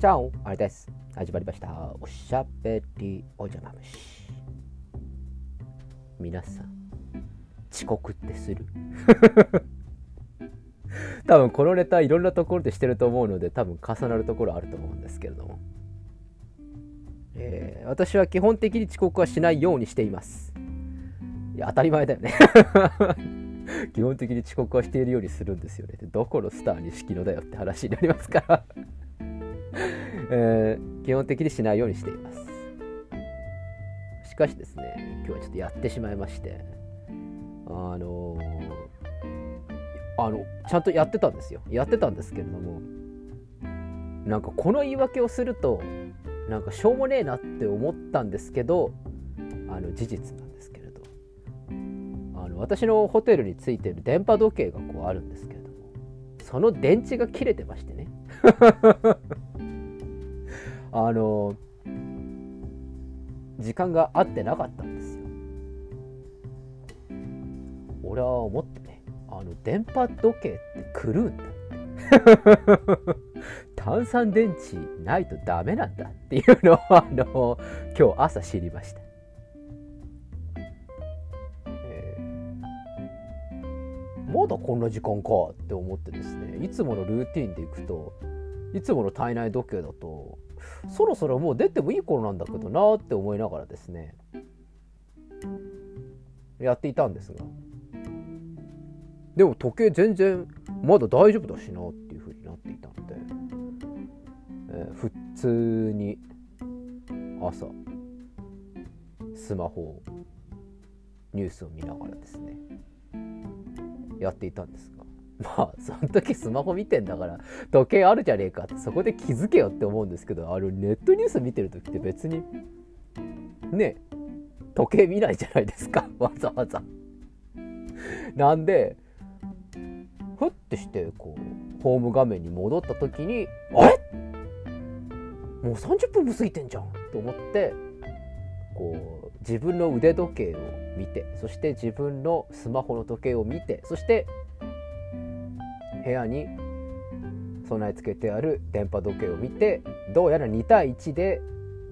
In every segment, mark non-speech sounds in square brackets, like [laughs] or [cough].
チャオ。あれです。始まりました。おしゃべりおじゃま虫皆さん遅刻ってする？[laughs] 多分このネタいろんなところでしてると思うので多分重なるところあると思うんですけれども、えー、私は基本的に遅刻はしないようにしています。いや当たり前だよね。[laughs] 基本的に遅刻はしているようにするんですよね。どこのスターに式のだよって話になりますから。[laughs] えー、基本的にしないようにしています。しかしですね今日はちょっとやってしまいましてあのー、あのちゃんとやってたんですよ。やってたんですけれどもなんかこの言い訳をするとなんかしょうもねえなって思ったんですけどあの事実なんですけれど。あの私のホテルについてる電波時計がこうあるんですけれどもその電池が切れてましてね。[laughs] あの時間が合ってなかったんですよ。俺は思ってねあの電波時計って狂うんだ。[laughs] 炭酸電池ないとダメなんだっていうのをあの今日朝知りました、まだこんな時間かって思ってですねいつものルーティンでいくといつもの体内時計だとそろそろもう出てもいい頃なんだけどなって思いながらですねやっていたんですが。でも時計全然まだ大丈夫だしなっていう風になっていたので、えー、普通に朝スマホニュースを見ながらですねやっていたんですが。まあその時スマホ見てんだから時計あるじゃねえかってそこで気づけよって思うんですけどあのネットニュース見てる時って別にね時計見ないじゃないですか [laughs] わざわざ。なんでふってしてこうホーム画面に戻った時にあれ？もう30分も過ぎてんじゃんと思ってこう自分の腕時計を見てそして自分のスマホの時計を見てそして部屋に備え付けてある電波時計を見てどうやら2対1で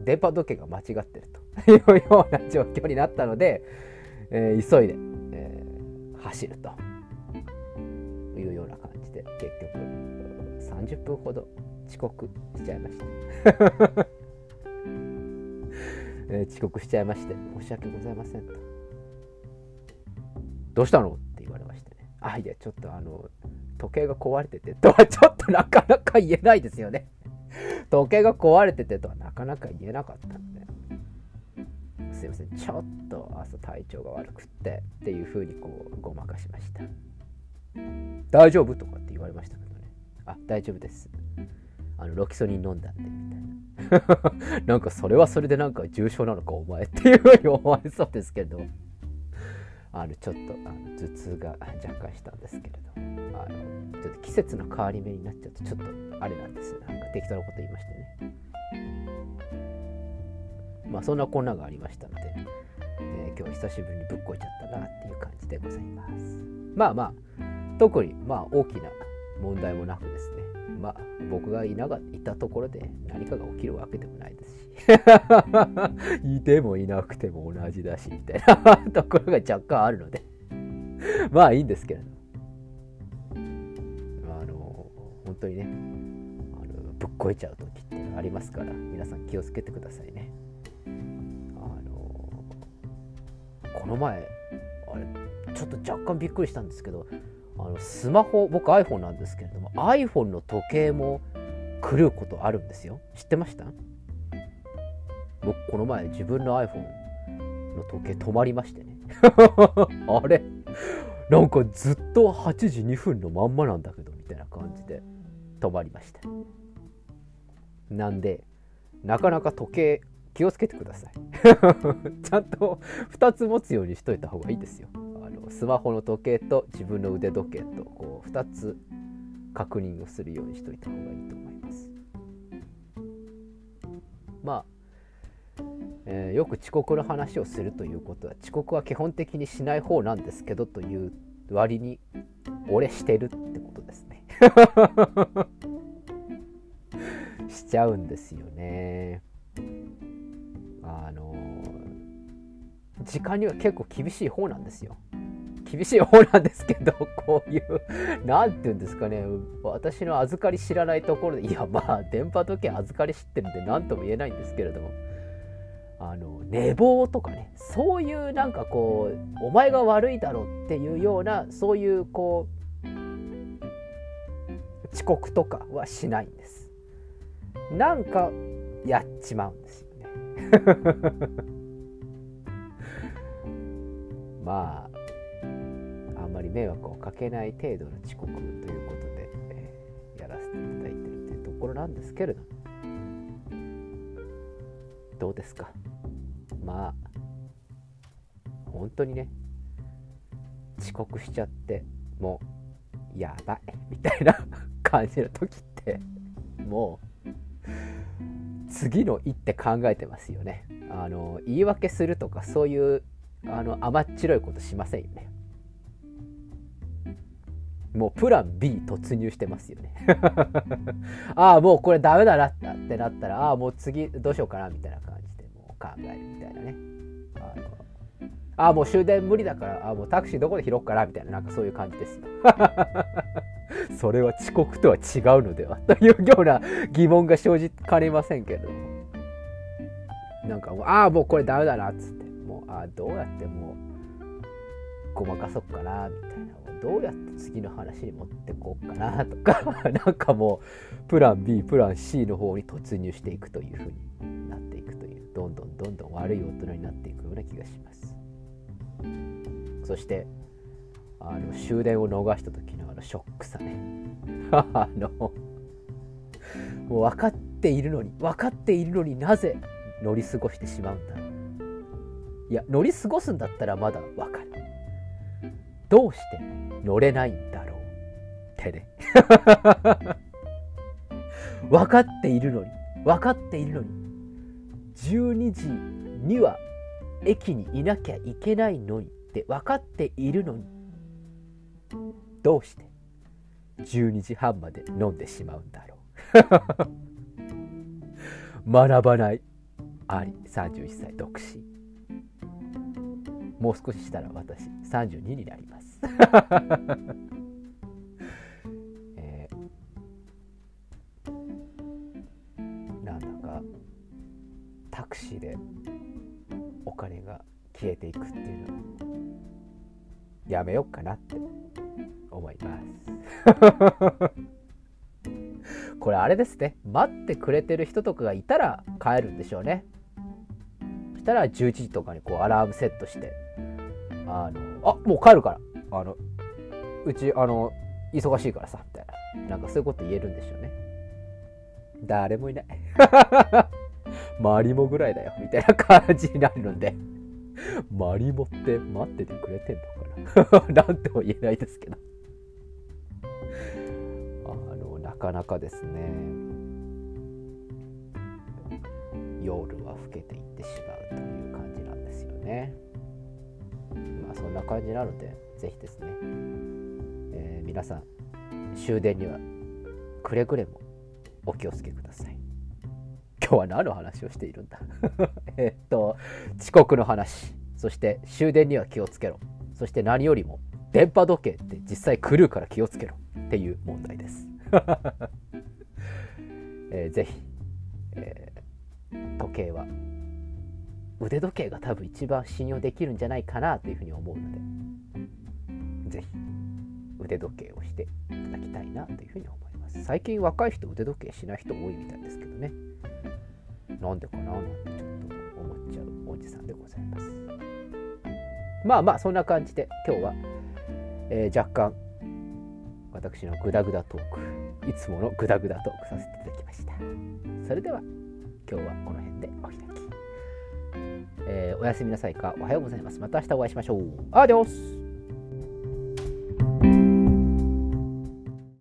電波時計が間違ってると。[laughs] いうような状況になったので、えー、急いで、えー、走ると。いうような感じで結局30分ほど遅刻しちゃいました、[laughs] えー、遅刻しちゃいまして申し訳ございませんと。どうしたの？って言われましてね。あいやちょっとあの時計が壊れててとはちょっとなかなか言えないですよね。[laughs] 時計が壊れててとはなかなか言えなかったんで。すいません、ちょっと朝体調が悪くってっていう風にこうごまかしました。大丈夫とかって言われましたけどね。あ、大丈夫です。あのロキソニン飲んだんでみたいな。[laughs] なんかそれはそれでなんか重症なのかお前っていう風に思われそうですけど。あのちょっとあの頭痛が若干したんですけれどあのちょっと季節の変わり目になっちゃうとちょっとあれなんです。なんか適当なこと言いましてね。まあそんなこんながありましたので、えー、今日久しぶりにぶっこいちゃったなっていう感じでございます。まあまあ特にまあ大きな問題もなくですね。まあ僕がいながいたところで何かが起きるわけでもないですし。[laughs] いてもいなくても同じだしみたいなところが若干あるので。[laughs] まあいいんですけれど。あの本当にねあのぶっこいちゃう時っていうのがありますから皆さん気をつけてくださいね。あのこの前あれちょっと若干びっくりしたんですけどあのスマホ僕 iPhone なんですけれども iPhone の時計も狂うことあるんですよ。知ってました？僕この前自分の iPhone の時計止まりましてね。[laughs] あれ？なんかずっと8時2分のまんまなんだけどみたいな感じで止まりましたなんでなかなか時計気をつけてください。[laughs] ちゃんと2つ持つようにしといた方がいいですよスマホの時計と自分の腕時計とこう2つ確認をするようにしといた方がいいと思います。まあ、えー、よく遅刻の話をするということは遅刻は基本的にしない方なんですけどという割に俺してるってことですね [laughs] しちゃうんですよね。あの時間には結構厳しい方なんですよ。厳しい方なんですけど、[laughs] こういう、何て言うんですかね、私の預かり知らないところで、いや、まあ、電波時計預かり知ってるんで、何とも言えないんですけれども、あの、寝坊とかね、そういうなんかこう、お前が悪いだろっていうような、そういうこう、遅刻とかはしないんです。なんか、やっちまうんですよね。[laughs] まあ、まり迷惑をかけない程度の遅刻ということで、えー、やらせていただいてるというところなんですけれども。どうですか？まあ本当にね遅刻しちゃってもうやばいみたいな [laughs] 感じの時ってもう次の一手考えてますよね。あの言い訳するとかそういうあの甘っちろいことしませんよね。もうプラン B 突入してますよね。[laughs] ああもうこれダメだなってなったらああもう次どうしようかなみたいな感じでもう考えるみたいなね。あのああもう終電無理だからああもうタクシーどこで拾おうかなみたいななんかそういう感じです [laughs] それは遅刻とは違うのではというような疑問が生じかねませんけども。なんかもうああもうこれダメだなっつって。もうああどうやってもうごまかそっかなみたいな。どうやって次の話に持ってこうかなとか [laughs] なんかもうプラン B プラン C の方に突入していくというふうになっていくというどんどんどんどん悪い大人になっていくような気がします。そしてあの終電を逃した時のあのショックさね。[laughs] あのもう分かっているのに分かっているのになぜ乗り過ごしてしまうんだ。いや乗り過ごすんだったらまだ分かる。どうして乗れないんだろう。ってね分かっているのに。分かっているのに。12時には駅にいなきゃいけないのに。って分かっているのに。どうして？12時半まで飲んでしまうんだろう。[laughs] 学ばない。あり。31歳独身。もう少ししたら私32になります。[laughs] えー、なんだかタクシーでお金が消えていくっていうのやめようかなって思います。[laughs] これあれですね。待ってくれてる人とかがいたら帰るんでしょうね。そしたら11時とかにこうアラームセットしてあのあもう帰るから。あのうちあの忙しいからさみたいな。なんかそういうこと言えるんでしょうね。誰もいない。マリモぐらいだよみたいな感じになるので。マリモって待っててくれてんのかな。[laughs] なんとも言えないですけど。あのなかなかですね。夜は更けていってしまうという感じなんですよね。そんな感じなので是非ですね、えー、皆さん終電にはくれぐれもお気をつけください。今日は何の話をしているんだ？[laughs] えっと遅刻の話。そして終電には気をつけろ。そして何よりも電波時計って実際狂うから気をつけろ。っていう問題です、[laughs] えー、ぜひ、えー、時計は腕時計が多分一番信用できるんじゃないかなというふうに思うので是非腕時計をしていただきたいなというふうに思います。最近若い人腕時計しない人多いみたいですけどね。なんでかななんてちょっと思っちゃうおじさんでございます。まあまあそんな感じで今日は、えー、若干私のグダグダトークいつものグダグダトークさせていただきました。それでは今日はこの辺でお開き。えー、おやすみなさいかおはようございます。また明日お会いしましょう。アディオス